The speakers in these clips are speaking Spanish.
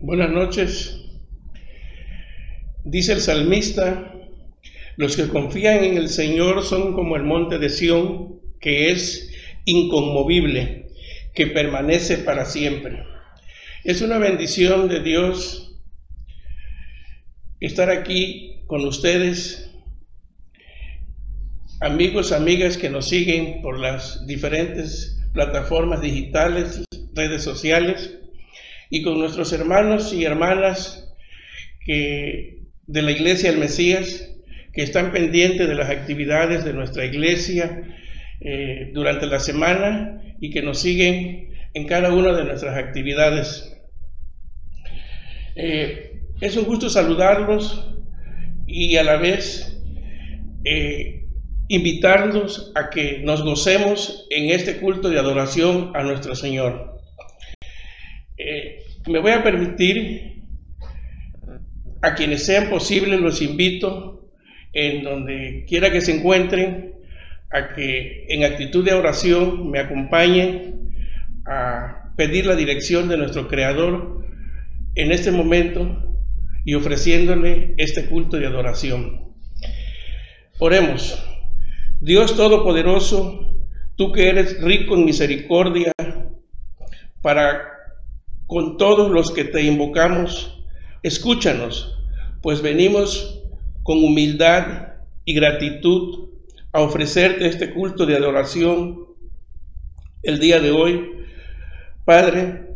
Buenas noches. Dice el salmista, los que confían en el Señor son como el monte de Sión, que es inconmovible, que permanece para siempre. Es una bendición de Dios estar aquí con ustedes, amigos, amigas que nos siguen por las diferentes plataformas digitales, redes sociales, y con nuestros hermanos y hermanas de la Iglesia del Mesías, que están pendientes de las actividades de nuestra iglesia eh, durante la semana y que nos siguen en cada una de nuestras actividades. Eh, es un gusto saludarlos y a la vez eh, invitarlos a que nos gocemos en este culto de adoración a nuestro Señor. Me voy a permitir, a quienes sean posibles, los invito en donde quiera que se encuentren, a que en actitud de oración me acompañen a pedir la dirección de nuestro Creador en este momento y ofreciéndole este culto de adoración. Oremos. Dios Todopoderoso, tú que eres rico en misericordia, para con todos los que te invocamos, escúchanos, pues venimos con humildad y gratitud a ofrecerte este culto de adoración el día de hoy. Padre,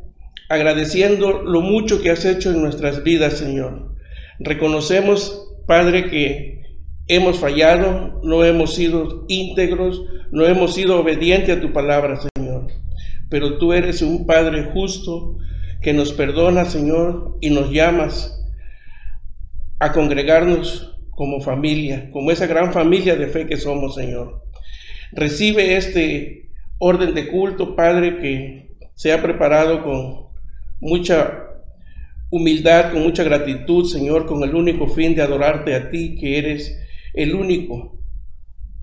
agradeciendo lo mucho que has hecho en nuestras vidas, Señor. Reconocemos, Padre, que hemos fallado, no hemos sido íntegros, no hemos sido obedientes a tu palabra, Señor. Pero tú eres un Padre justo que nos perdona, Señor, y nos llamas a congregarnos como familia, como esa gran familia de fe que somos, Señor. Recibe este orden de culto, Padre, que se ha preparado con mucha humildad, con mucha gratitud, Señor, con el único fin de adorarte a ti, que eres el único,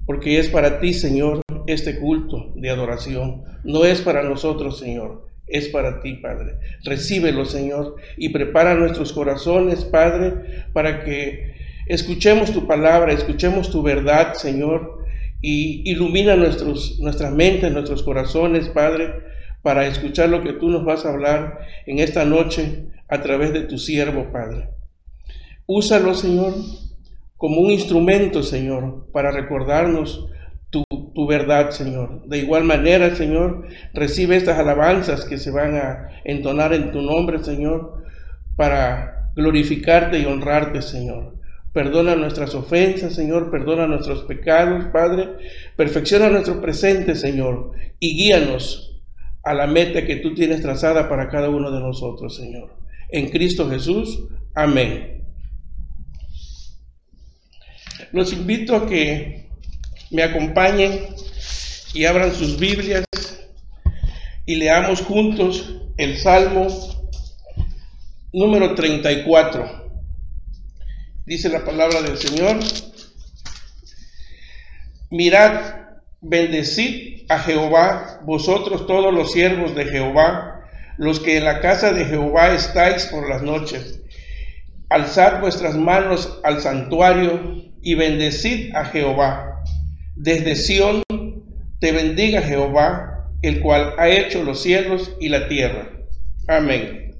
porque es para ti, Señor, este culto de adoración. No es para nosotros, Señor, es para ti, Padre. Recíbelo, Señor, y prepara nuestros corazones, Padre, para que Escuchemos tu palabra, escuchemos tu verdad, Señor, y ilumina nuestros, nuestras mentes, nuestros corazones, Padre, para escuchar lo que tú nos vas a hablar en esta noche a través de tu siervo, Padre. Úsalo, Señor, como un instrumento, Señor, para recordarnos tu, verdad, Señor. De igual manera, Señor, recibe estas alabanzas que se van a entonar en tu nombre, Señor, para glorificarte y honrarte, Señor. Perdona nuestras ofensas, Señor, perdona nuestros pecados, Padre. Perfecciona nuestro presente, Señor, y guíanos a la meta que tú tienes trazada para cada uno de nosotros, Señor. En Cristo Jesús, amén. Los invito a que me acompañen y abran sus Biblias y leamos juntos el Salmo número 34. Dice la palabra del Señor, mirad, bendecid a Jehová, vosotros todos los siervos de Jehová, los que en la casa de Jehová estáis por las noches. Alzad vuestras manos al santuario y bendecid a Jehová. Desde Sión te bendiga Jehová, el cual ha hecho los cielos y la tierra. Amén.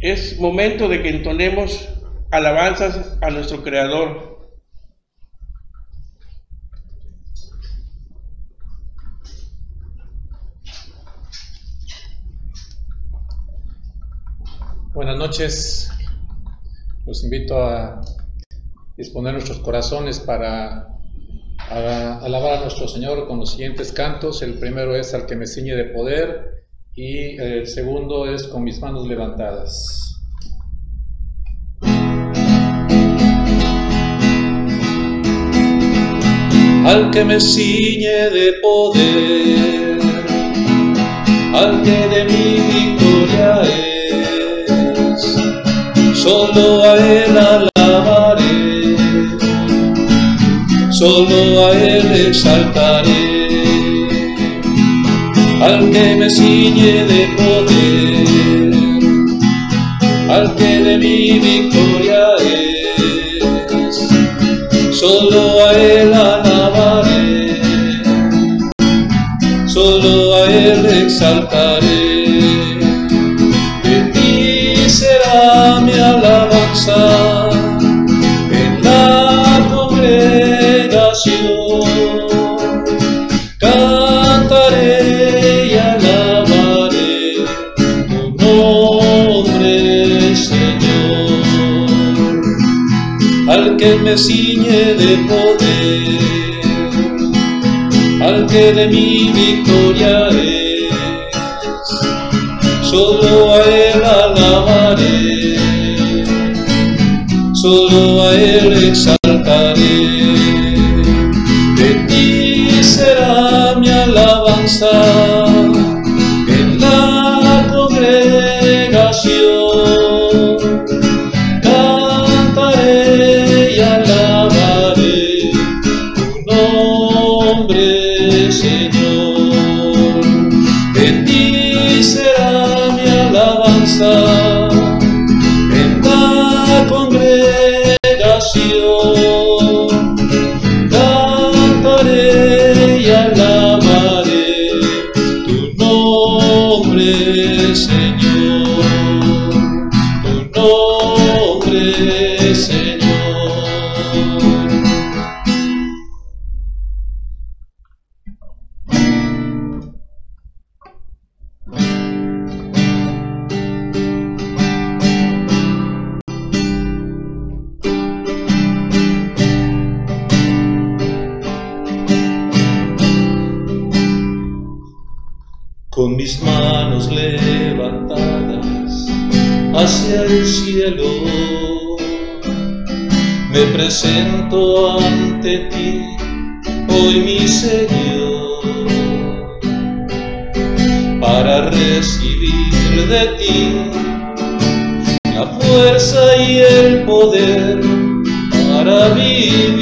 Es momento de que entonemos alabanzas a nuestro Creador. Buenas noches. Los invito a disponer nuestros corazones para alabar a nuestro Señor con los siguientes cantos. El primero es al que me ciñe de poder y el segundo es con mis manos levantadas. Al que me ciñe de poder, al que de mi victoria es, solo a él alabaré, solo a él exaltaré. Al que me ciñe de poder, al que de mi victoria me de poder, al que de mi victoria hacia el cielo, me presento ante ti, hoy mi Señor, para recibir de ti la fuerza y el poder para vivir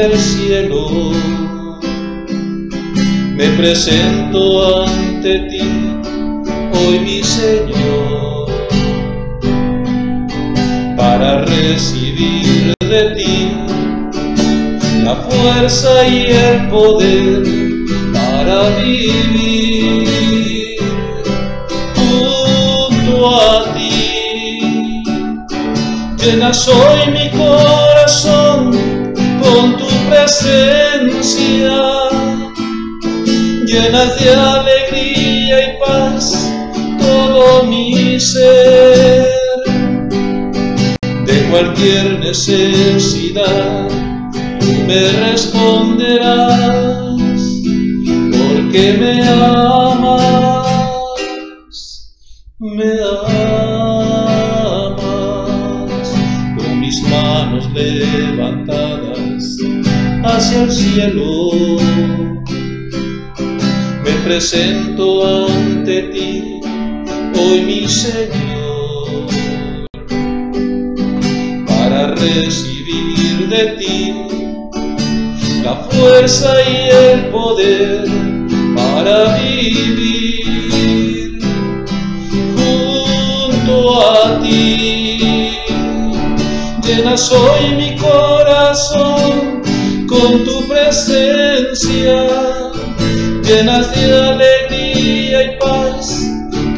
hacia el cielo. Me presento ante ti, hoy mi Señor, para recibir de ti la fuerza y el poder me amas, con mis manos levantadas hacia el cielo. Me presento ante ti, hoy mi Señor, para recibir de ti la fuerza y el poder para vivir Llena soy mi corazón con tu presencia, llenas de alegría y paz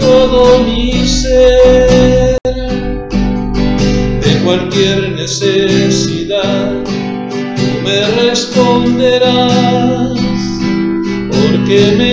todo mi ser. De cualquier necesidad tú me responderás, porque me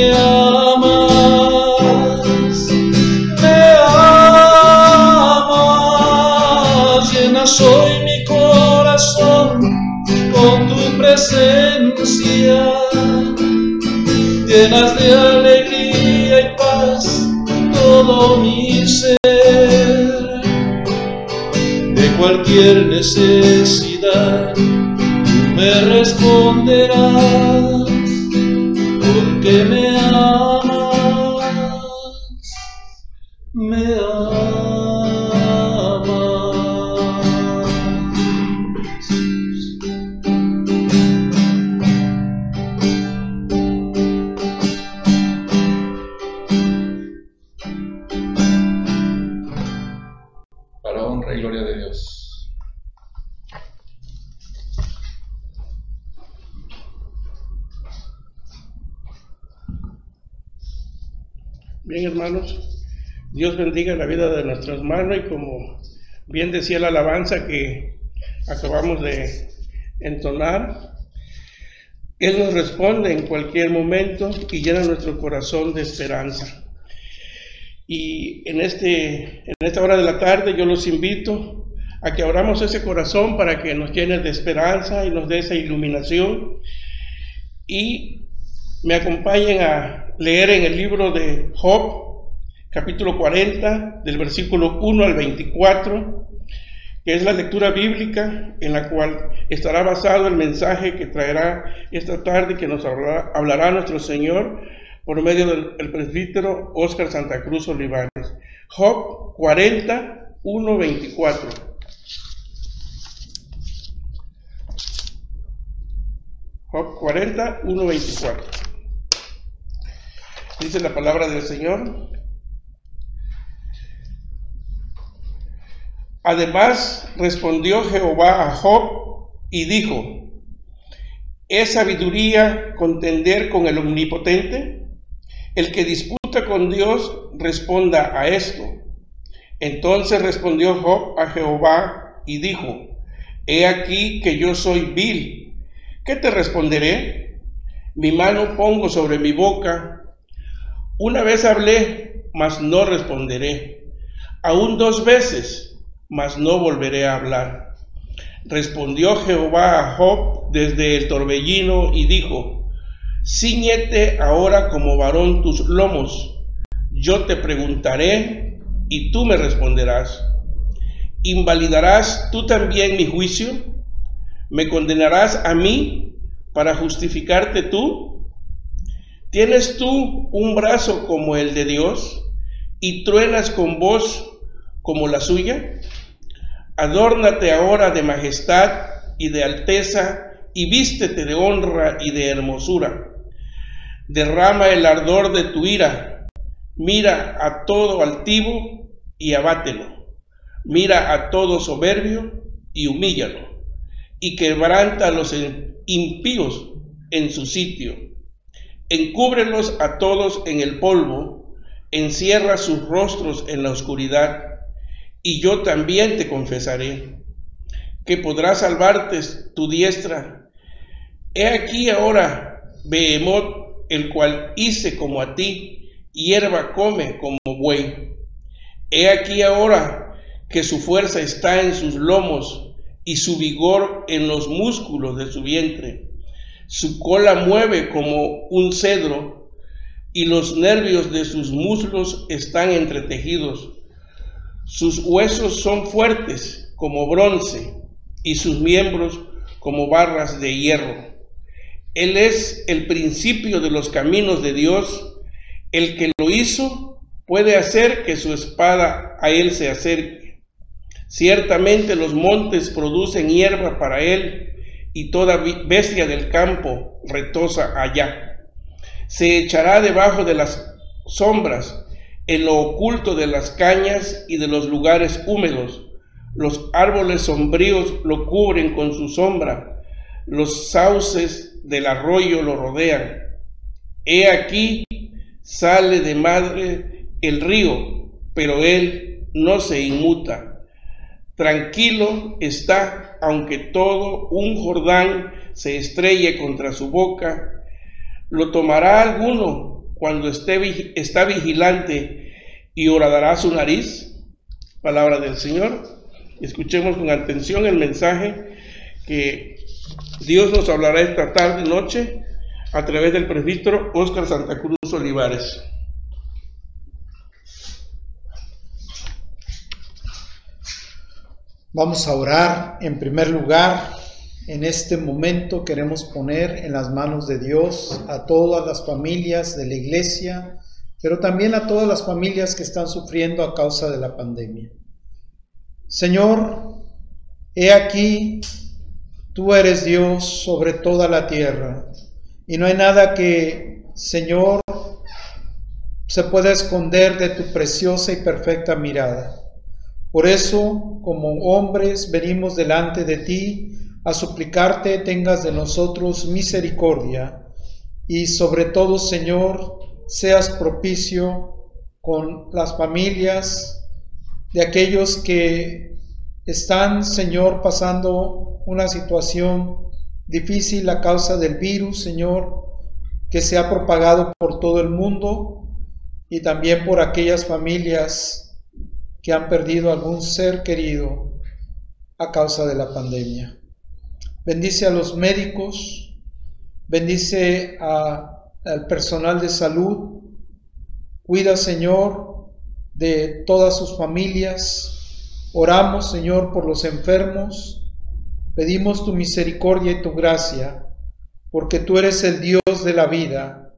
necesidad, tú me responderás, Hermanos. Dios bendiga la vida de nuestro hermano y como bien decía la alabanza que acabamos de entonar, Él nos responde en cualquier momento y llena nuestro corazón de esperanza. Y en, este, en esta hora de la tarde yo los invito a que abramos ese corazón para que nos llene de esperanza y nos dé esa iluminación. Y me acompañen a leer en el libro de Job, capítulo 40, del versículo 1 al 24, que es la lectura bíblica en la cual estará basado el mensaje que traerá esta tarde, que nos hablará, nuestro Señor por medio del presbítero Óscar Santa Cruz Olivares. Job 40, 1, 24. Job 40, 1, 24. Dice la palabra del Señor. Además respondió Jehová a Job y dijo, ¿es sabiduría contender con el omnipotente? El que disputa con Dios responda a esto. Entonces respondió Job a Jehová y dijo, He aquí que yo soy vil ¿Qué te responderé? Mi mano pongo sobre mi boca. Una vez hablé, mas no responderé. Aún dos veces, mas no volveré a hablar. Respondió Jehová a Job desde el torbellino y dijo, Cíñete ahora como varón tus lomos. Yo te preguntaré y tú me responderás. ¿Invalidarás tú también mi juicio? ¿Me condenarás a mí para justificarte tú? ¿Tienes tú un brazo como el de Dios y truenas con voz como la suya? Adórnate ahora de majestad y de alteza y vístete de honra y de hermosura. Derrama el ardor de tu ira. Mira a todo altivo y abátelo. Mira a todo soberbio y humíllalo y quebranta a los impíos en su sitio. Encúbrelos a todos en el polvo, encierra sus rostros en la oscuridad, y yo también te confesaré que podrá salvarte tu diestra. He aquí ahora Behemoth, el cual hice como a ti, hierba come como buey. He aquí ahora que su fuerza está en sus lomos, y su vigor en los músculos de su vientre. Su cola mueve como un cedro y los nervios de sus muslos están entretejidos. Sus huesos son fuertes como bronce y sus miembros como barras de hierro. Él es el principio de los caminos de Dios. El que lo hizo puede hacer que su espada a él se acerque Ciertamente los montes producen hierba para él, y toda bestia del campo retosa allá. Se echará debajo de las sombras, en lo oculto de las cañas y de los lugares húmedos. Los árboles sombríos lo cubren con su sombra, los sauces del arroyo lo rodean. He aquí sale de madre el río, pero él no se inmuta Tranquilo está, aunque todo un Jordán se estrelle contra su boca. Lo tomará alguno cuando esté, está vigilante y horadará su nariz. Palabra del Señor. Escuchemos con atención el mensaje que Dios nos hablará esta tarde, noche, a través del presbítero Óscar Santa Cruz Olivares. Vamos a orar. En primer lugar, en este momento queremos poner en las manos de Dios a todas las familias de la iglesia, pero también a todas las familias que están sufriendo a causa de la pandemia. Señor, he aquí, tú eres Dios sobre toda la tierra, y no hay nada que, Señor, se pueda esconder de tu preciosa y perfecta mirada. Por eso, como hombres, venimos delante de ti a suplicarte tengas de nosotros misericordia y sobre todo, Señor, seas propicio con las familias de aquellos que están, Señor, pasando una situación difícil a causa del virus, Señor, que se ha propagado por todo el mundo y también por aquellas familias han perdido algún ser querido a causa de la pandemia. Bendice a los médicos, bendice al personal de salud, cuida, Señor, de todas sus familias. Oramos, Señor, por los enfermos. Pedimos tu misericordia y tu gracia, porque tú eres el Dios de la vida,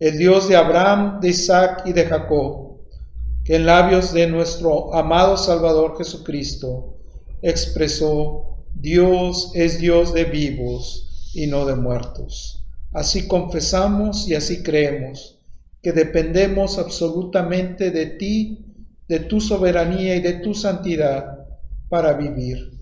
el Dios de Abraham, de Isaac y de Jacob, que en labios de nuestro amado Salvador Jesucristo expresó Dios es Dios de vivos y no de muertos. Así confesamos y así creemos que dependemos absolutamente de ti, de tu soberanía y de tu santidad para vivir.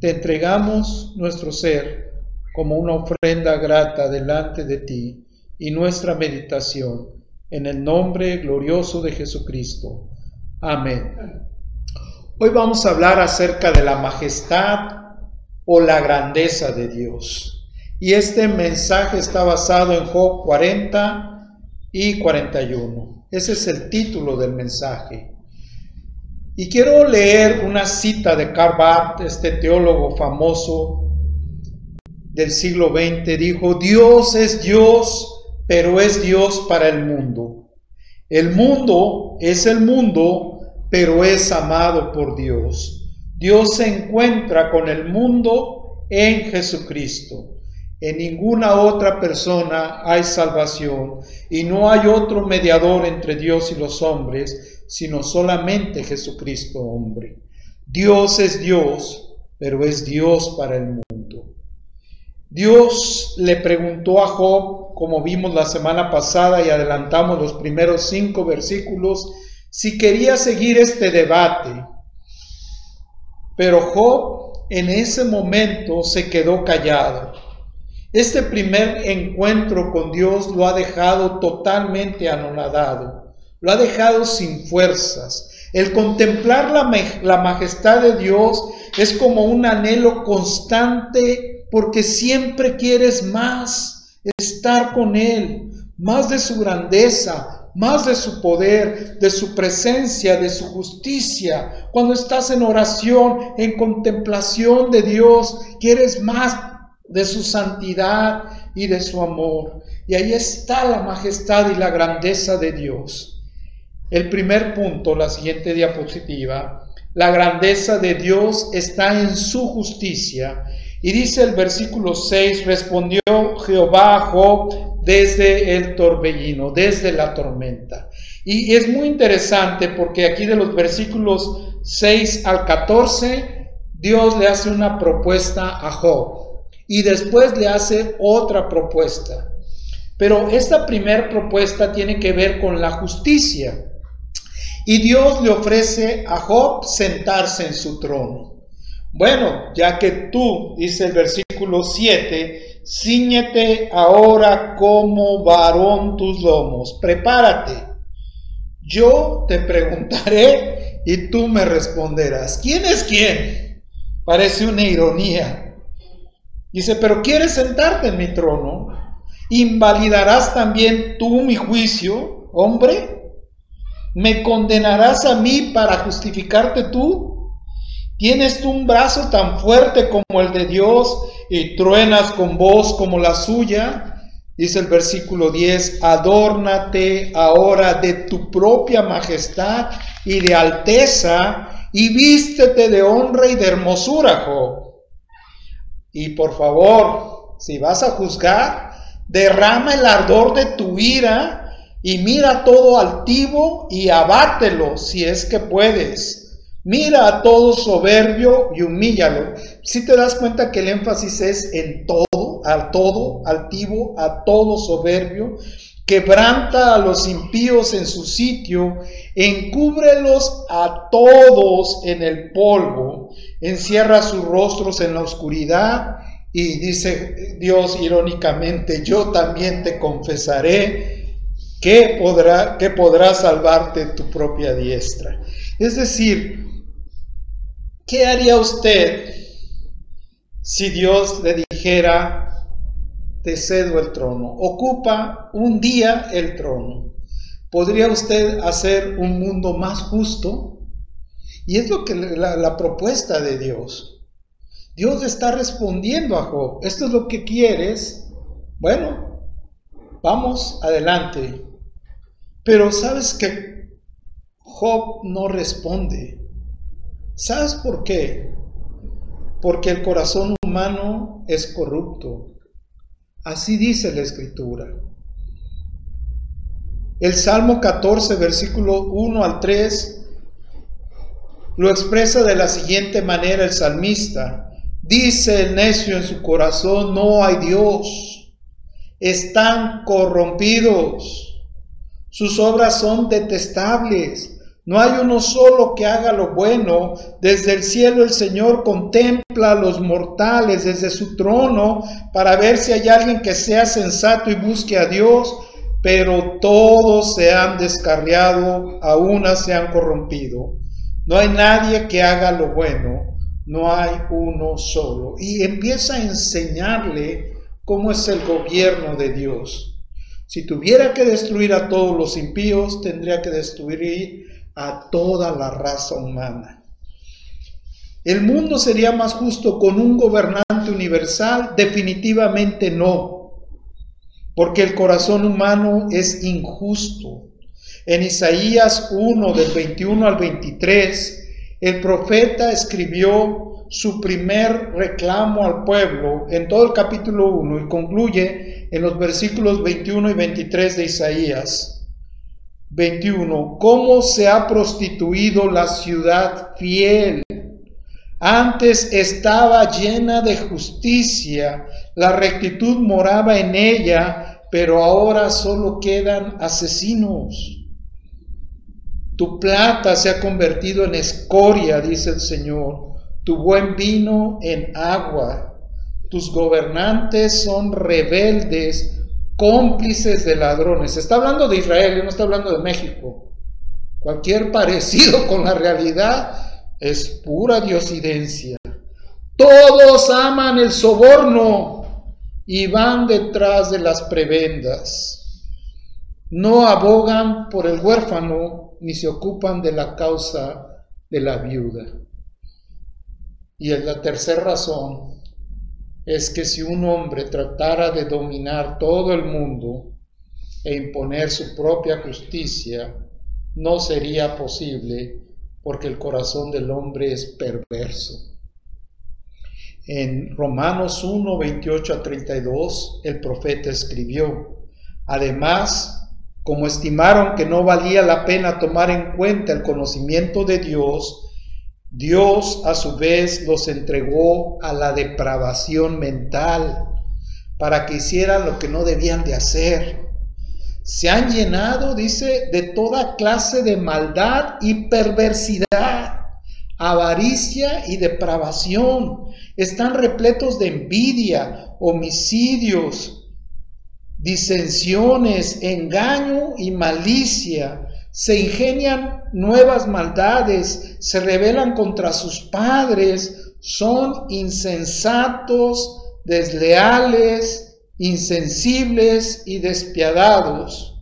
Te entregamos nuestro ser como una ofrenda grata delante de ti y nuestra meditación en el nombre glorioso de Jesucristo. Amén. Hoy vamos a hablar acerca de la majestad o la grandeza de Dios. Y este mensaje está basado en Job 40 y 41. Ese es el título del mensaje. Y quiero leer una cita de Karl este teólogo famoso del siglo XX. Dijo, Dios es Dios, pero es Dios para el mundo. El mundo es el mundo, pero es amado por Dios. Dios se encuentra con el mundo en Jesucristo. En ninguna otra persona hay salvación y no hay otro mediador entre Dios y los hombres, sino solamente Jesucristo hombre. Dios es Dios, pero es Dios para el mundo. Dios le preguntó a Job, como vimos la semana pasada y adelantamos los primeros cinco versículos, si quería seguir este debate pero Job en ese momento se quedó callado. Este primer encuentro con Dios lo ha dejado totalmente anonadado, lo ha dejado sin fuerzas. El contemplar la, la, majestad de Dios es como un anhelo constante porque siempre quieres más, estar con Él, más de su grandeza, más de su poder, de su presencia, de su justicia. Cuando estás en oración, en contemplación de Dios, quieres más de su santidad y de su amor. Y ahí está la majestad y la grandeza de Dios. El primer punto, la siguiente diapositiva, la grandeza de Dios está en su justicia. Y dice el versículo 6, respondió Jehová a Job desde el torbellino, desde la tormenta. Y es muy interesante porque aquí de los versículos 6 al 14, Dios le hace una propuesta a Job y después le hace otra propuesta. Pero esta primera propuesta tiene que ver con la justicia. Y Dios le ofrece a Job sentarse en su trono. Bueno, ya que tú, dice el versículo 7, Cíñete ahora como varón tus lomos, prepárate. Yo te preguntaré y tú me responderás. ¿Quién es quién? Parece una ironía. Dice, pero ¿quieres sentarte en mi trono? ¿Invalidarás también tú mi juicio, hombre? ¿Me condenarás a mí para justificarte tú? ¿Tienes tú un brazo tan fuerte como el de Dios y truenas con voz como la suya. Dice el versículo 10, adórnate ahora de tu propia majestad y de alteza y vístete de honra y de hermosura, Job. Y por favor, si vas a juzgar, derrama el ardor de tu ira y mira todo altivo y abátelo si es que puedes Mira a todo soberbio y humíllalo. Si te das cuenta que el énfasis es en todo, al todo, altivo, a todo soberbio, quebranta a los impíos en su sitio, encúbrelos a todos en el polvo, encierra sus rostros en la oscuridad y dice Dios irónicamente, yo también te confesaré ¿qué podrá, qué podrá salvarte tu propia diestra? Es decir, ¿qué haría usted si Dios le dijera, te cedo el trono, ocupa un día el trono? ¿Podría usted hacer un mundo más justo? Y es lo que la, la propuesta de Dios. Dios está respondiendo a Job. ¿Esto es lo que quieres? Bueno, vamos adelante. Pero sabes que Job no responde. ¿Sabes por qué? Porque el corazón humano es corrupto. Así dice la escritura. El Salmo 14, versículo 1 al 3, lo expresa de la siguiente manera el salmista. Dice el necio en su corazón, no hay Dios. Están corrompidos. Sus obras son detestables. No hay uno solo que haga lo bueno. Desde el cielo el Señor contempla a los mortales desde su trono para ver si hay alguien que sea sensato y busque a Dios pero todos se han descarriado, a una se han corrompido. No hay nadie que haga lo bueno, no hay uno solo. Y empieza a enseñarle cómo es el gobierno de Dios. Si tuviera que destruir a todos los impíos, tendría que destruir a toda la raza humana. ¿El mundo sería más justo con un gobernante universal? Definitivamente no porque el corazón humano es injusto. En Isaías 1 del 21 al 23, el profeta escribió su primer reclamo al pueblo en todo el capítulo 1 y concluye en los versículos 21 y 23 de Isaías 21, ¿cómo se ha prostituido la ciudad fiel? Antes estaba llena de justicia, la rectitud moraba en ella, pero ahora solo quedan asesinos. Tu plata se ha convertido en escoria, dice el Señor, tu buen vino en agua. Tus gobernantes son rebeldes, cómplices de ladrones. Está hablando de Israel, no está hablando de México. Cualquier parecido con la realidad es pura diosidencia. Todos aman el soborno y van detrás de las prebendas. No abogan por el huérfano ni se ocupan de la causa de la viuda. Y la tercera razón es que si un hombre tratara de dominar todo el mundo e imponer su propia justicia, no sería posible porque el corazón del hombre es perverso. En Romanos 1, 28 a 32, el profeta escribió, además, como estimaron que no valía la pena tomar en cuenta el conocimiento de Dios, Dios a su vez los entregó a la depravación mental para que hicieran lo que no debían de hacer se han llenado, dice, de toda clase de maldad y perversidad, avaricia y depravación. Están repletos de envidia, homicidios, disensiones, engaño y malicia. Se ingenian nuevas maldades, se rebelan contra sus padres, son insensatos, desleales, insensibles y despiadados.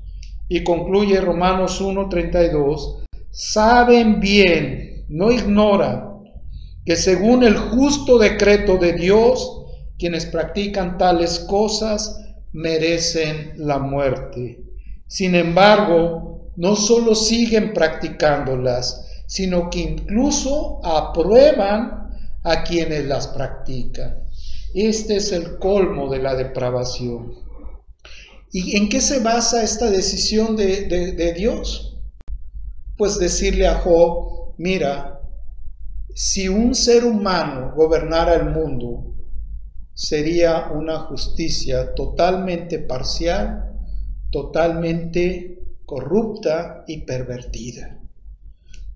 Y concluye Romanos 1:32, saben bien, no ignoran, que según el justo decreto de Dios, quienes practican tales cosas merecen la muerte. Sin embargo, no solo siguen practicándolas, sino que incluso aprueban a quienes las practican. Este es el colmo de la depravación. ¿Y en qué se basa esta decisión de, Dios? Pues decirle a Job, mira, si un ser humano gobernara el mundo, sería una justicia totalmente parcial, totalmente corrupta y pervertida.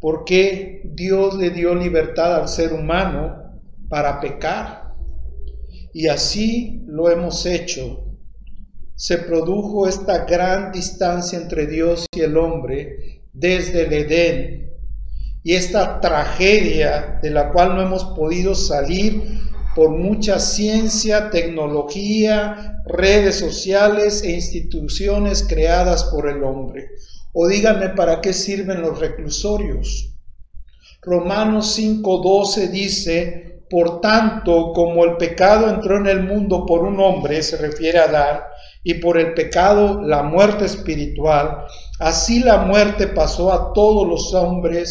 Porque Dios le dio libertad al ser humano para pecar? Y así lo hemos hecho se produjo esta gran distancia entre Dios y el hombre desde el Edén. Y esta tragedia de la cual no hemos podido salir por mucha ciencia, tecnología, redes sociales e instituciones creadas por el hombre. O díganme para qué sirven los reclusorios. Romanos 5:12 dice, por tanto, como el pecado entró en el mundo por un hombre, se refiere a dar, y por el pecado la muerte espiritual, así la muerte pasó a todos los hombres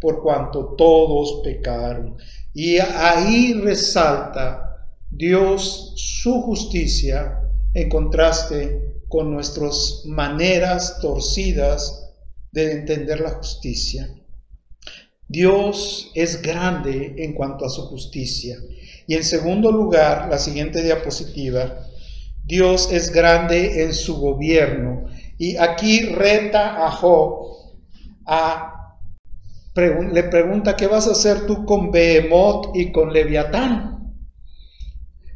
por cuanto todos pecaron. Y ahí resalta Dios su justicia en contraste con nuestras maneras torcidas de entender la justicia. Dios es grande en cuanto a su justicia. Y en segundo lugar, la siguiente diapositiva, Dios es grande en su gobierno. Y aquí reta a Job a le pregunta, ¿qué vas a hacer tú con Behemoth y con Leviatán?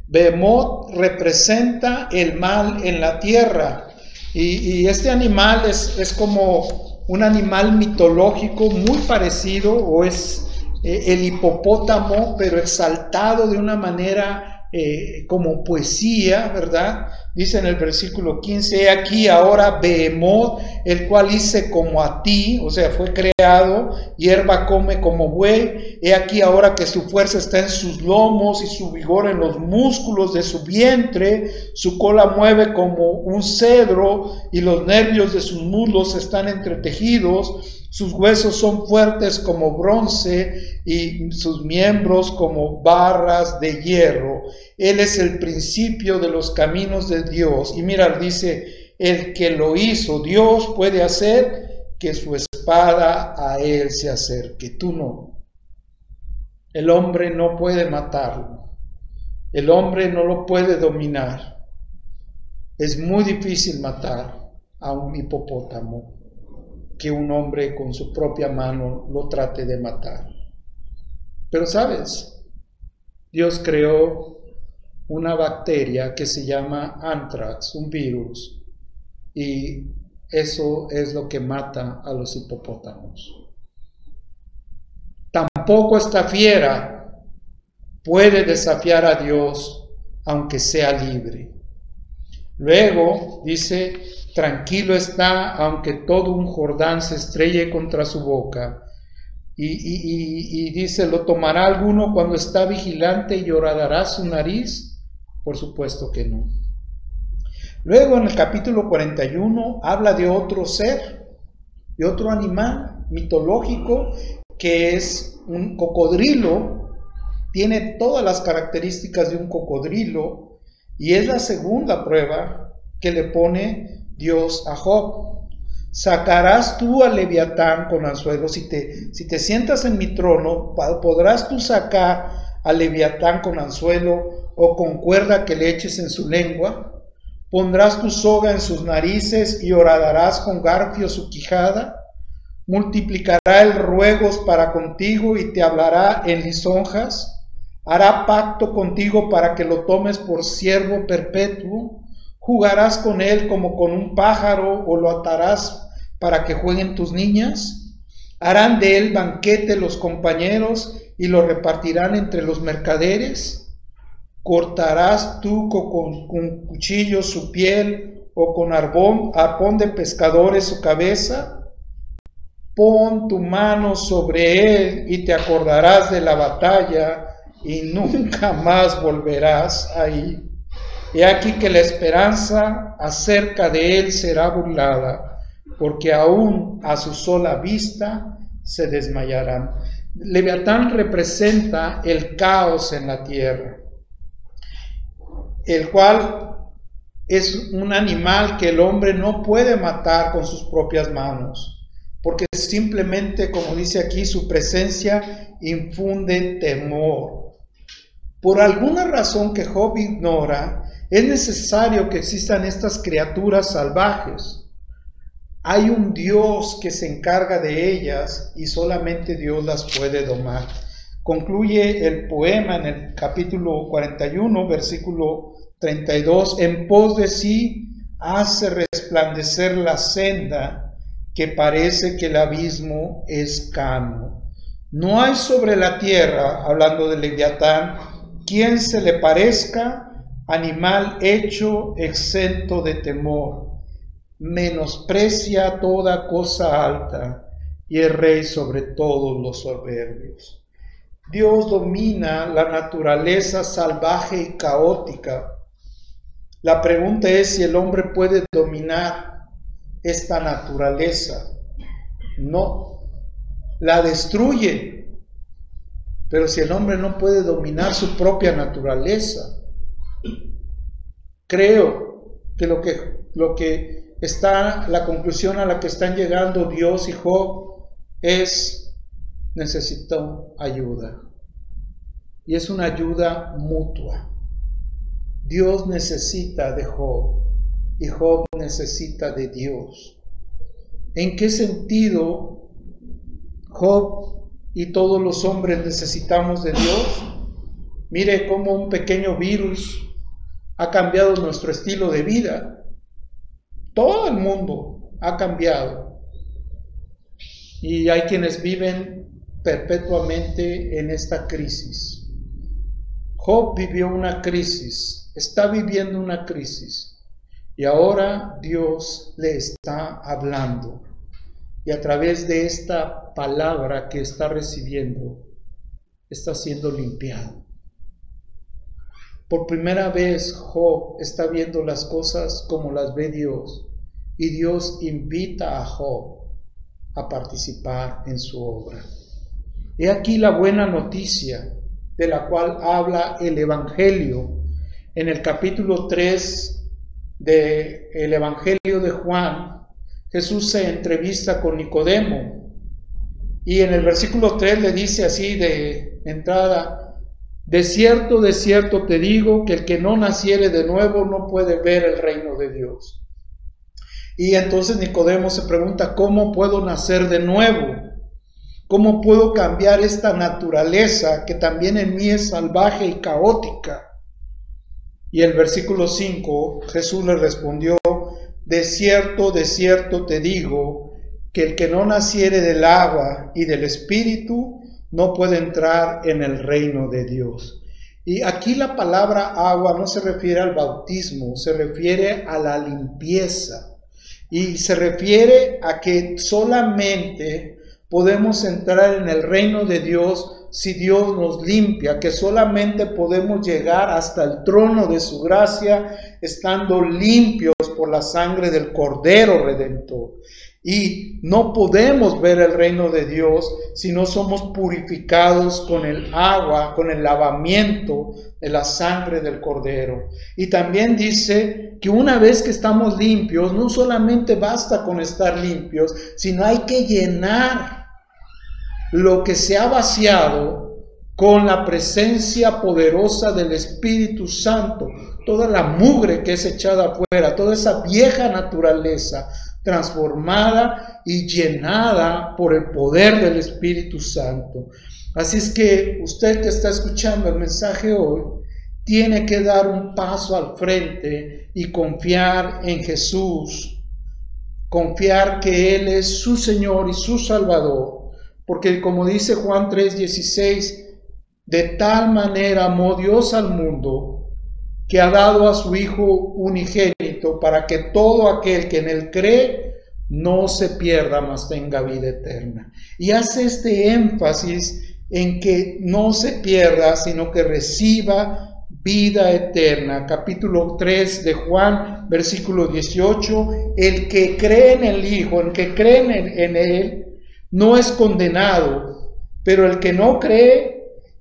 Behemoth representa el mal en la tierra y, este animal es, es, como un animal mitológico muy parecido o es eh, el hipopótamo pero exaltado de una manera eh, como poesía, ¿verdad? Dice en el versículo 15, he aquí ahora Behemoth, el cual hice como a ti, o sea, fue creado, hierba come como buey, he aquí ahora que su fuerza está en sus lomos y su vigor en los músculos de su vientre, su cola mueve como un cedro y los nervios de sus muslos están entretejidos, sus huesos son fuertes como bronce y sus miembros como barras de hierro. Él es el principio de los caminos de Dios. Y mira, dice, el que lo hizo, Dios puede hacer que su espada a él se acerque, tú no. El hombre no puede matarlo. El hombre no lo puede dominar. Es muy difícil matar a un hipopótamo que un hombre con su propia mano lo trate de matar. Pero sabes, Dios creó una bacteria que se llama anthrax, un virus, y eso es lo que mata a los hipopótamos. Tampoco esta fiera puede desafiar a Dios aunque sea libre. Luego dice, tranquilo está, aunque todo un Jordán se estrelle contra su boca. Y, dice, ¿lo tomará alguno cuando está vigilante y llorará su nariz? Por supuesto que no. Luego en el capítulo 41 habla de otro ser, de otro animal mitológico que es un cocodrilo, tiene todas las características de un cocodrilo y es la segunda prueba que le pone Dios a Job. Sacarás tú al leviatán con anzuelo. Si te, si te sientas en mi trono, podrás tú sacar al leviatán con anzuelo o con cuerda que le eches en su lengua. Pondrás tu soga en sus narices y horadarás con garfio su quijada. Multiplicará el ruegos para contigo y te hablará en lisonjas. Hará pacto contigo para que lo tomes por siervo perpetuo ¿Jugarás con él como con un pájaro o lo atarás para que jueguen tus niñas? ¿Harán de él banquete los compañeros y lo repartirán entre los mercaderes? ¿Cortarás tú con, con cuchillo su piel o con arbón, arpón de pescadores su cabeza? Pon tu mano sobre él y te acordarás de la batalla y nunca más volverás ahí. He aquí que la esperanza acerca de él será burlada, porque aún a su sola vista se desmayarán. Leviatán representa el caos en la tierra, el cual es un animal que el hombre no puede matar con sus propias manos, porque simplemente, como dice aquí, su presencia infunde temor. Por alguna razón que Job ignora, es necesario que existan estas criaturas salvajes. Hay un Dios que se encarga de ellas y solamente Dios las puede domar. Concluye el poema en el capítulo 41, versículo 32, en pos de sí hace resplandecer la senda que parece que el abismo es cano. No hay sobre la tierra, hablando de Leviatán, quien se le parezca animal hecho exento de temor. Menosprecia toda cosa alta y es rey sobre todos los soberbios. Dios domina la naturaleza salvaje y caótica. La pregunta es si el hombre puede dominar esta naturaleza. No, la destruye. Pero si el hombre no puede dominar su propia naturaleza, creo que lo que, lo que está, la conclusión a la que están llegando Dios y Job es, necesito ayuda. Y es una ayuda mutua. Dios necesita de Job y Job necesita de Dios. ¿En qué sentido Job y todos los hombres necesitamos de Dios? Mire cómo un pequeño virus ha cambiado nuestro estilo de vida. Todo el mundo ha cambiado. Y hay quienes viven perpetuamente en esta crisis. Job vivió una crisis, está viviendo una crisis. Y ahora Dios le está hablando. Y a través de esta palabra que está recibiendo, está siendo limpiado. Por primera vez Job está viendo las cosas como las ve Dios. Y Dios invita a Job a participar en su obra. He aquí la buena noticia de la cual habla el Evangelio en el capítulo 3 del Evangelio de Juan, Jesús se entrevista con Nicodemo y en el versículo 3 le dice así de entrada, de cierto, de cierto te digo que el que no naciere de nuevo no puede ver el reino de Dios. Y entonces Nicodemo se pregunta, ¿cómo puedo nacer de nuevo? ¿Cómo puedo cambiar esta naturaleza que también en mí es salvaje y caótica? Y el versículo 5, Jesús le respondió, de cierto, de cierto te digo, que el que no naciere del agua y del espíritu no puede entrar en el reino de Dios. Y aquí la palabra agua no se refiere al bautismo, se refiere a la limpieza. Y se refiere a que solamente podemos entrar en el reino de Dios si Dios nos limpia, que solamente podemos llegar hasta el trono de su gracia estando limpios por la sangre del Cordero Redentor. Y no podemos ver el reino de Dios si no somos purificados con el agua, con el lavamiento de la sangre del Cordero. Y también dice que una vez que estamos limpios, no solamente basta con estar limpios, sino hay que llenar lo que se ha vaciado con la presencia poderosa del Espíritu Santo, toda la mugre que es echada afuera, toda esa vieja naturaleza transformada y llenada por el poder del Espíritu Santo. Así es que usted que está escuchando el mensaje hoy, tiene que dar un paso al frente y confiar en Jesús, confiar que Él es su Señor y su Salvador porque como dice Juan 3:16, de tal manera amó Dios al mundo que ha dado a su Hijo unigénito para que todo aquel que en él cree no se pierda, mas tenga vida eterna. Y hace este énfasis en que no se pierda, sino que reciba vida eterna. Capítulo 3 de Juan, versículo 18, el que cree en el Hijo, el que cree en él, no es condenado, pero el que no cree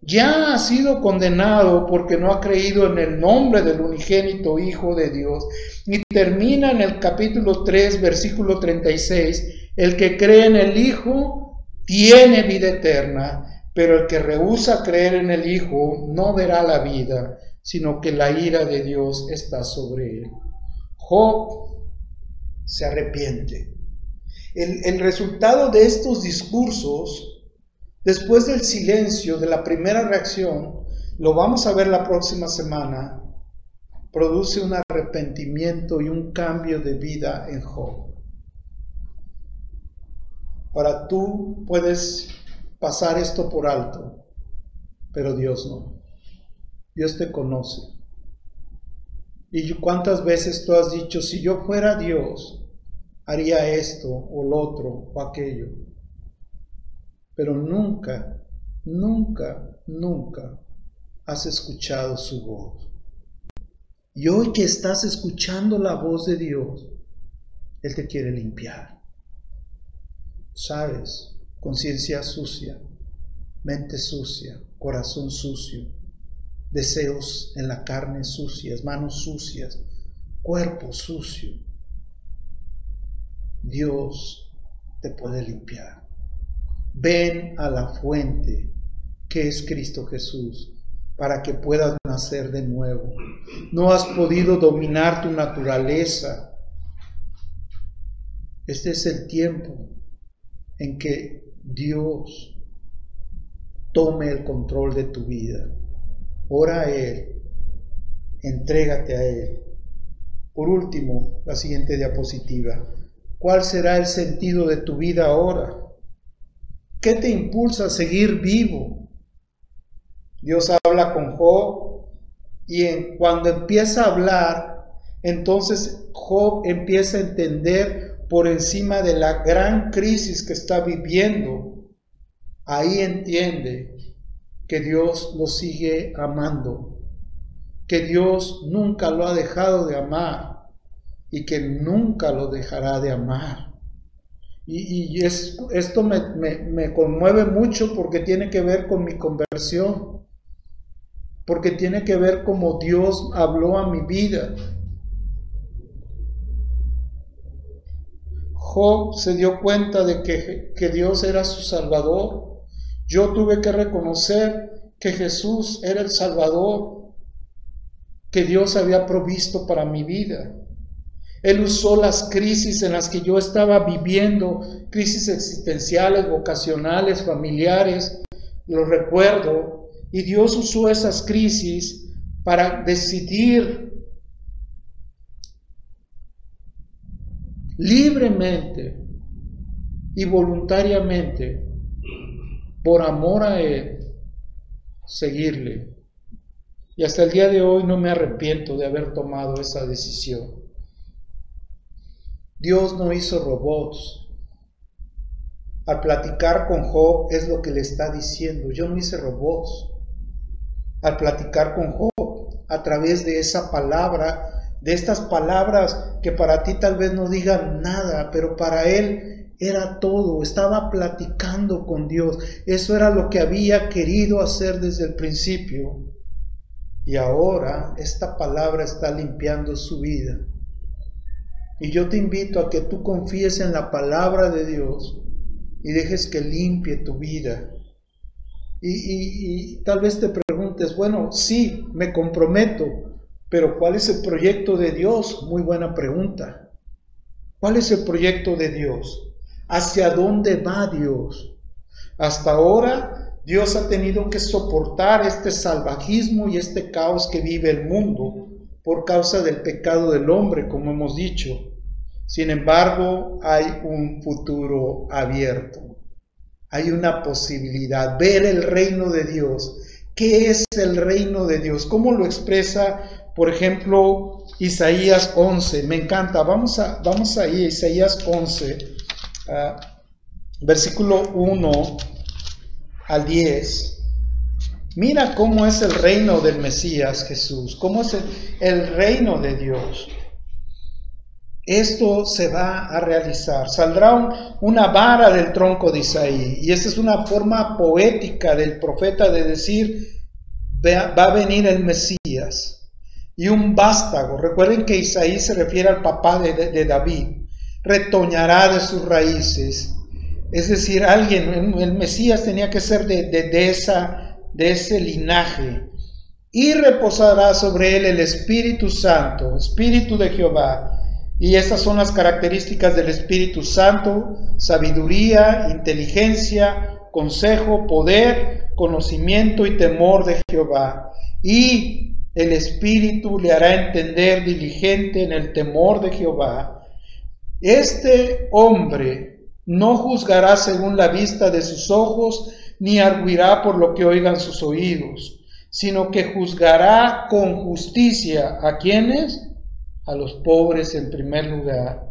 ya ha sido condenado porque no ha creído en el nombre del unigénito Hijo de Dios. Y termina en el capítulo 3, versículo 36, el que cree en el Hijo tiene vida eterna, pero el que rehúsa creer en el Hijo no verá la vida, sino que la ira de Dios está sobre él. Job se arrepiente el, resultado de estos discursos, después del silencio, de la primera reacción, lo vamos a ver la próxima semana, produce un arrepentimiento y un cambio de vida en Job. Ahora tú puedes pasar esto por alto, pero Dios no. Dios te conoce. Y cuántas veces tú has dicho, si yo fuera Dios, haría esto o lo otro o aquello. Pero nunca, nunca, nunca has escuchado su voz. Y hoy que estás escuchando la voz de Dios, Él te quiere limpiar. Sabes, conciencia sucia, mente sucia, corazón sucio, deseos en la carne sucias, manos sucias, cuerpo sucio. Dios te puede limpiar. Ven a la fuente que es Cristo Jesús para que puedas nacer de nuevo. No has podido dominar tu naturaleza. Este es el tiempo en que Dios tome el control de tu vida. Ora a Él, entrégate a Él. Por último, la siguiente diapositiva. ¿Cuál será el sentido de tu vida ahora? ¿Qué te impulsa a seguir vivo? Dios habla con Job y cuando empieza a hablar, entonces Job empieza a entender por encima de la gran crisis que está viviendo. Ahí entiende que Dios lo sigue amando, que Dios nunca lo ha dejado de amar y que nunca lo dejará de amar. Y, esto me, conmueve mucho porque tiene que ver con mi conversión, porque tiene que ver como Dios habló a mi vida. Job se dio cuenta de que, que Dios era su Salvador yo tuve que reconocer que Jesús era el Salvador que Dios había provisto para mi vida. Él usó las crisis en las que yo estaba viviendo, crisis existenciales, vocacionales, familiares, lo recuerdo, y Dios usó esas crisis para decidir libremente y voluntariamente por amor a Él, seguirle. Y hasta el día de hoy no me arrepiento de haber tomado esa decisión. Dios no hizo robots. Al platicar con Job es lo que le está diciendo. Yo no hice robots. Al platicar con Job, a través de esa palabra, de estas palabras que para ti tal vez no digan nada, pero para él era todo, estaba platicando con Dios. Eso era lo que había querido hacer desde el principio. Y ahora esta palabra está limpiando su vida. Y yo te invito a que tú confíes en la palabra de Dios y dejes que limpie tu vida. Y, tal vez te preguntes, bueno, sí, me comprometo, pero ¿cuál es el proyecto de Dios? Muy buena pregunta. ¿Cuál es el proyecto de Dios? hacia dónde va Dios. Hasta ahora Dios ha tenido que soportar este salvajismo y este caos que vive el mundo por causa del pecado del hombre, como hemos dicho. Sin embargo, hay un futuro abierto. Hay una posibilidad, ver el reino de Dios. ¿Qué es el reino de Dios? ¿Cómo lo expresa, por ejemplo, Isaías 11? Me encanta. Vamos, a, vamos ahí, Isaías 11 versículo 1 al 10. Mira cómo es el reino del Mesías Jesús, cómo es el, reino de Dios. Esto se va a realizar. Saldrá una vara del tronco de Isaí. Y esta es una forma poética del profeta de decir, va a venir el Mesías. Y un vástago. Recuerden que Isaí se refiere al papá de David retoñará de sus raíces. Es decir, alguien, el Mesías tenía que ser de, de, esa, de ese linaje. Y reposará sobre él el Espíritu Santo, Espíritu de Jehová. Y estas son las características del Espíritu Santo, sabiduría, inteligencia, consejo, poder, conocimiento y temor de Jehová. Y el Espíritu le hará entender diligente en el temor de Jehová. Este hombre no juzgará según la vista de sus ojos, ni arguirá por lo que oigan sus oídos, sino que juzgará con justicia a quienes, a los pobres en primer lugar,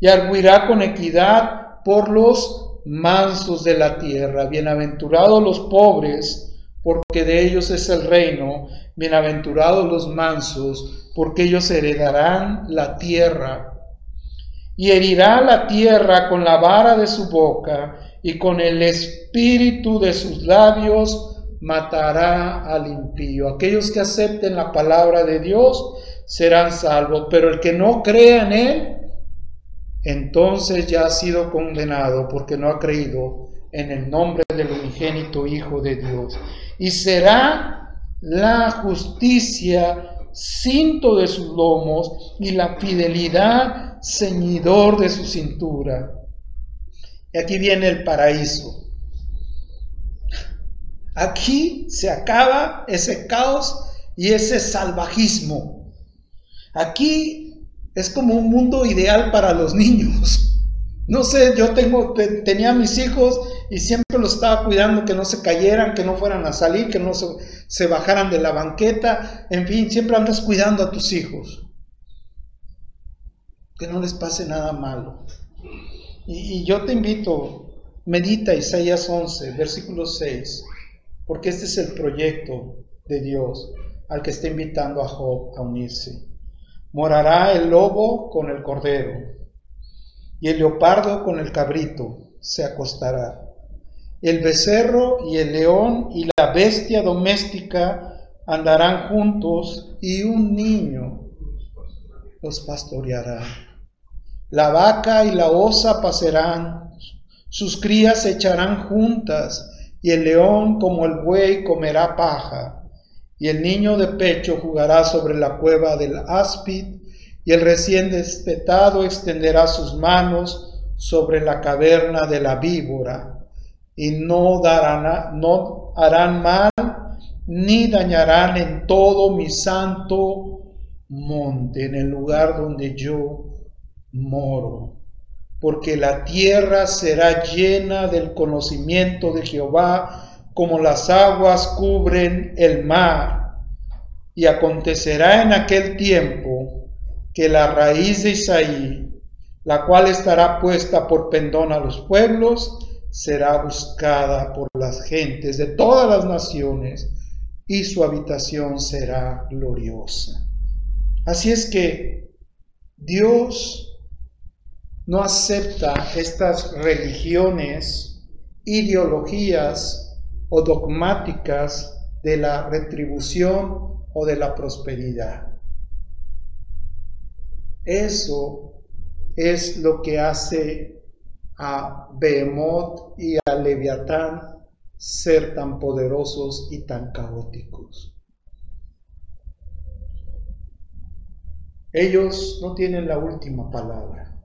y arguirá con equidad por los mansos de la tierra. Bienaventurados los pobres, porque de ellos es el reino. Bienaventurados los mansos, porque ellos heredarán la tierra. Y herirá la tierra con la vara de su boca, y con el espíritu de sus labios matará al impío. Aquellos que acepten la palabra de Dios serán salvos, pero el que no crea en él, entonces ya ha sido condenado porque no ha creído en el nombre del unigénito Hijo de Dios. Y será la justicia cinto de sus lomos y la fidelidad ceñidor de su cintura. Aquí viene el paraíso. Aquí se acaba ese caos y ese salvajismo. Aquí es como un mundo ideal para los niños. No sé, yo tengo, tenía mis hijos y siempre los estaba cuidando que no se cayeran, que no fueran a salir, que no se, se bajaran de la banqueta. En fin, siempre andas cuidando a tus hijos. Que no les pase nada malo. Y, yo te invito, medita Isaías 11, versículo 6, porque este es el proyecto de Dios al que está invitando a Job a unirse. Morará el lobo con el cordero y el leopardo con el cabrito se acostará. El becerro y el león y la bestia doméstica andarán juntos y un niño los pastoreará. La vaca y la osa pasarán, sus crías se echarán juntas y el león como el buey comerá paja y el niño de pecho jugará sobre la cueva del áspid y el recién destetado extenderá sus manos sobre la caverna de la víbora, y no, darán, no harán mal ni dañarán en todo mi santo monte, en el lugar donde yo moro, porque la tierra será llena del conocimiento de Jehová, como las aguas cubren el mar. Y acontecerá en aquel tiempo que la raíz de Isaí, la cual estará puesta por pendón a los pueblos, será buscada por las gentes de todas las naciones y su habitación será gloriosa. Así es que Dios no acepta estas religiones, ideologías o dogmáticas de la retribución o de la prosperidad. Eso es lo que hace a Behemoth y a Leviatán ser tan poderosos y tan caóticos. Ellos no tienen la última palabra.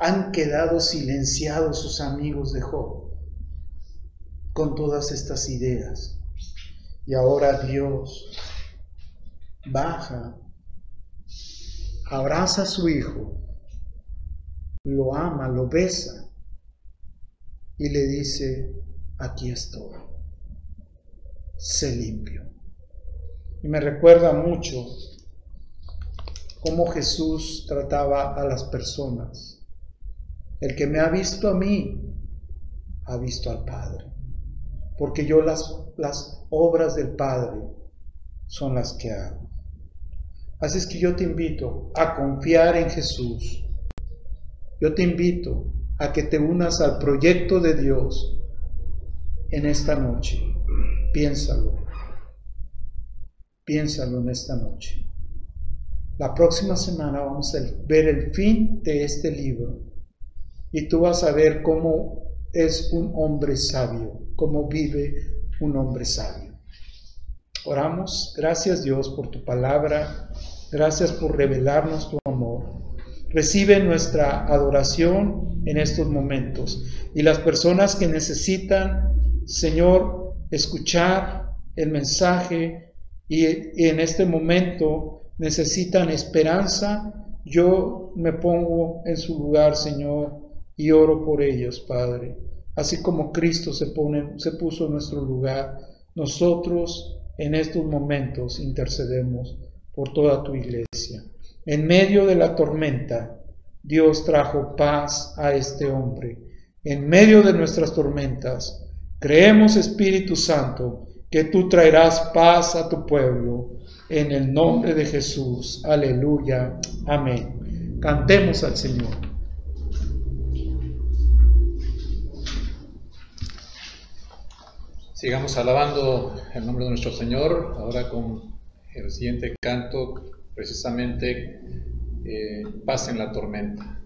Han quedado silenciados sus amigos de Job con todas estas ideas. Y ahora Dios baja abraza a su hijo, lo ama, lo besa y le dice, aquí estoy, sé limpio. Y me recuerda mucho cómo Jesús trataba a las personas. El que me ha visto a mí, ha visto al Padre. Porque yo las, las obras del Padre son las que hago. Así es que yo te invito a confiar en Jesús. Yo te invito a que te unas al proyecto de Dios en esta noche. Piénsalo. Piénsalo en esta noche. La próxima semana vamos a ver el fin de este libro y tú vas a ver cómo es un hombre sabio, cómo vive un hombre sabio. Oramos, gracias Dios por tu palabra, gracias por revelarnos tu amor. Recibe nuestra adoración en estos momentos y las personas que necesitan, Señor, escuchar el mensaje y en este momento necesitan esperanza, yo me pongo en su lugar, Señor, y oro por ellos, Padre. Así como Cristo se, pone, se puso en nuestro lugar, nosotros en estos momentos intercedemos por toda tu iglesia. En medio de la tormenta, Dios trajo paz a este hombre. En medio de nuestras tormentas, creemos, Espíritu Santo, que tú traerás paz a tu pueblo. En el nombre de Jesús. Aleluya. Amén. Cantemos al Señor. Sigamos alabando el nombre de nuestro Señor, ahora con el siguiente canto, precisamente eh, Paz en la tormenta.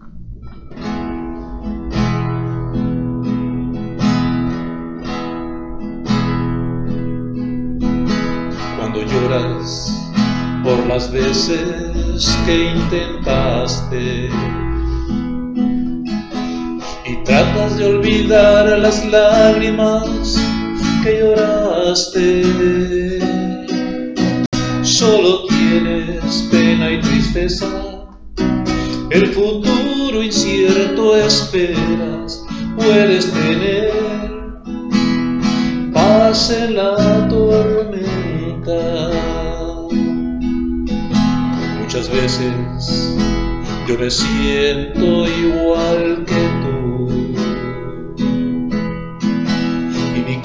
Cuando lloras por las veces que intentaste y tratas de olvidar las lágrimas que lloraste. Solo tienes pena y tristeza, el futuro incierto esperas, puedes tener paz en la tormenta. Muchas veces yo me siento igual que tú.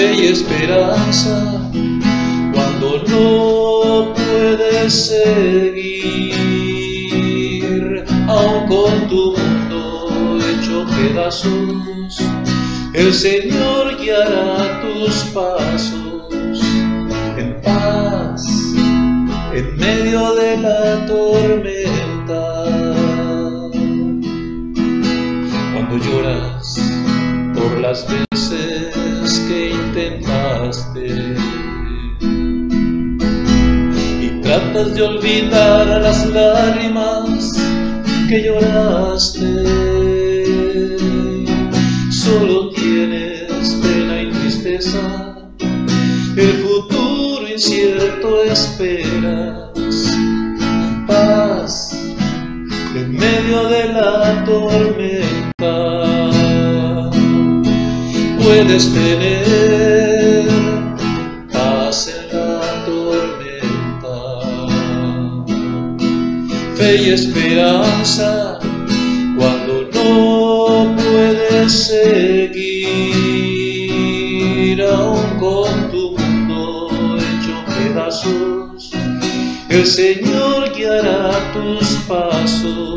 y esperanza cuando no puedes seguir, aun con tu mundo hecho pedazos, el Señor guiará tus pasos en paz en medio de la tormenta. Cuando lloras por las de olvidar las lágrimas que lloraste. Solo tienes pena y tristeza, el futuro incierto esperas, paz en medio de la tormenta. Puedes tener esperanza cuando no puedes seguir aún con tu mundo hecho pedazos. El Señor guiará tus pasos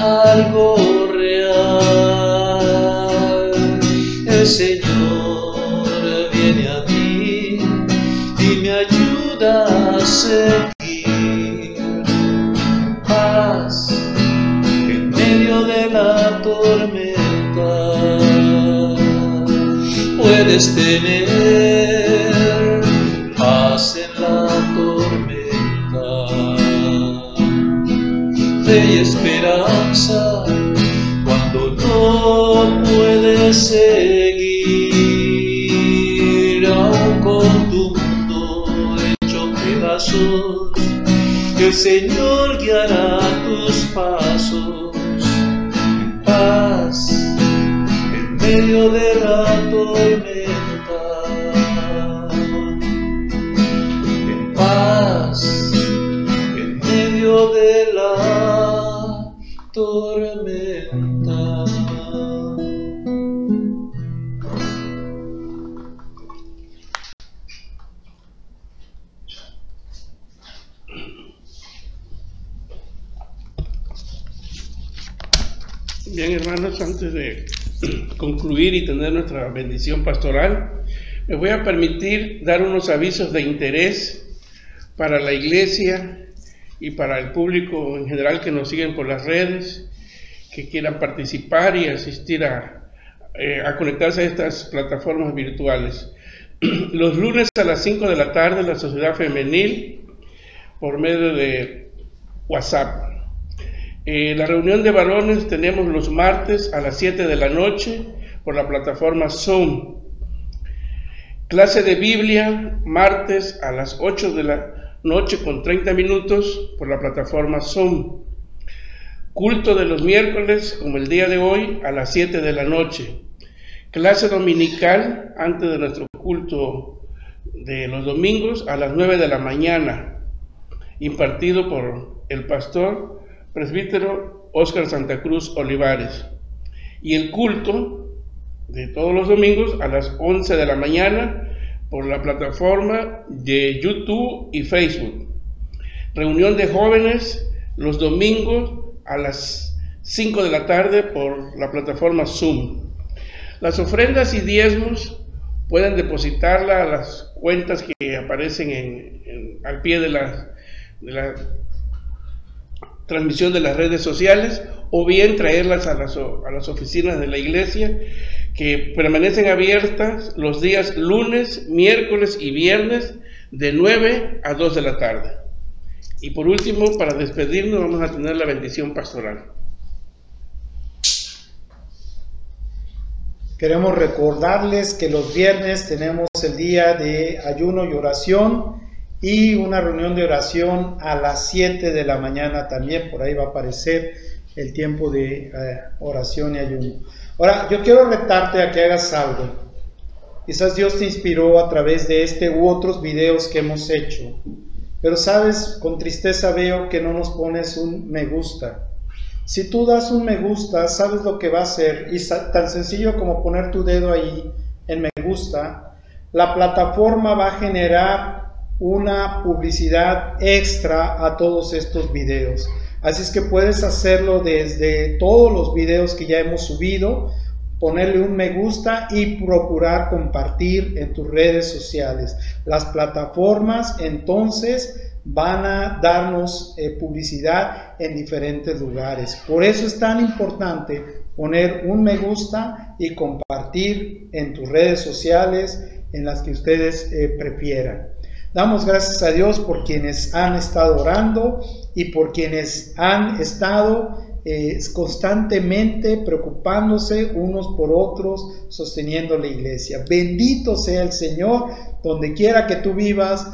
algo real. El Señor viene a mí y me ayuda a ser puedes tener seguir aún con tu hecho pedazos. El Señor guiará tus pasos en paz en medio de la tormenta. Tener nuestra bendición pastoral, me voy a permitir dar unos avisos de interés para la iglesia y para el público en general que nos siguen por las redes, que quieran participar y asistir a, eh, a conectarse a estas plataformas virtuales. Los lunes a las 5 de la tarde, la Sociedad Femenil, por medio de WhatsApp. Eh, la reunión de varones tenemos los martes a las 7 de la noche por la plataforma Zoom. Clase de Biblia, martes a las 8 de la noche con 30 minutos por la plataforma Zoom. Culto de los miércoles, como el día de hoy, a las 7 de la noche. Clase dominical antes de nuestro culto de los domingos a las 9 de la mañana, impartido por el pastor presbítero Óscar Santa Cruz Olivares. Y el culto de todos los domingos a las 11 de la mañana por la plataforma de YouTube y Facebook. Reunión de jóvenes los domingos a las 5 de la tarde por la plataforma Zoom. Las ofrendas y diezmos pueden depositarla a las cuentas que aparecen en, al pie de la, de la transmisión de las redes sociales o bien traerlas a las, a las oficinas de la iglesia que permanecen abiertas los días lunes, miércoles y viernes de 9 a 2 de la tarde. Y por último, para despedirnos, vamos a tener la bendición pastoral. Queremos recordarles que los viernes tenemos el día de ayuno y oración y una reunión de oración a las 7 de la mañana también, por ahí va a aparecer el tiempo de eh, oración y ayuno. Ahora, yo quiero retarte a que hagas algo. Quizás Dios te inspiró a través de este u otros videos que hemos hecho, pero sabes, con tristeza veo que no nos pones un me gusta. Si tú das un me gusta, sabes lo que va a hacer, y tan sencillo como poner tu dedo ahí en me gusta, la plataforma va a generar una publicidad extra a todos estos videos. Así es que puedes hacerlo desde todos los videos que ya hemos subido, ponerle un me gusta y procurar compartir en tus redes sociales. Las plataformas entonces van a darnos eh, publicidad en diferentes lugares. Por eso es tan importante poner un me gusta y compartir en tus redes sociales en las que ustedes eh, prefieran. Damos gracias a Dios por quienes han estado orando y por quienes han estado eh, constantemente preocupándose unos por otros, sosteniendo la iglesia. Bendito sea el Señor, donde quiera que tú vivas,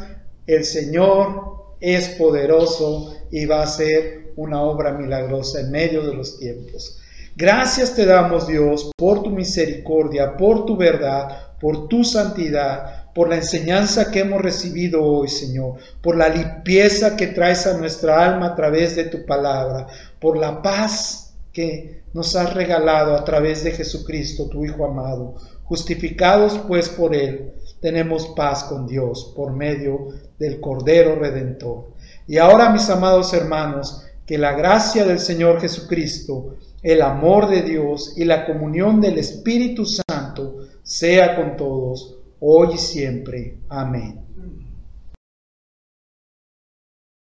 el Señor es poderoso y va a hacer una obra milagrosa en medio de los tiempos. Gracias te damos Dios por tu misericordia, por tu verdad, por tu santidad por la enseñanza que hemos recibido hoy, Señor, por la limpieza que traes a nuestra alma a través de tu palabra, por la paz que nos has regalado a través de Jesucristo, tu Hijo amado. Justificados pues por Él, tenemos paz con Dios por medio del Cordero Redentor. Y ahora, mis amados hermanos, que la gracia del Señor Jesucristo, el amor de Dios y la comunión del Espíritu Santo sea con todos hoy y siempre. Amén.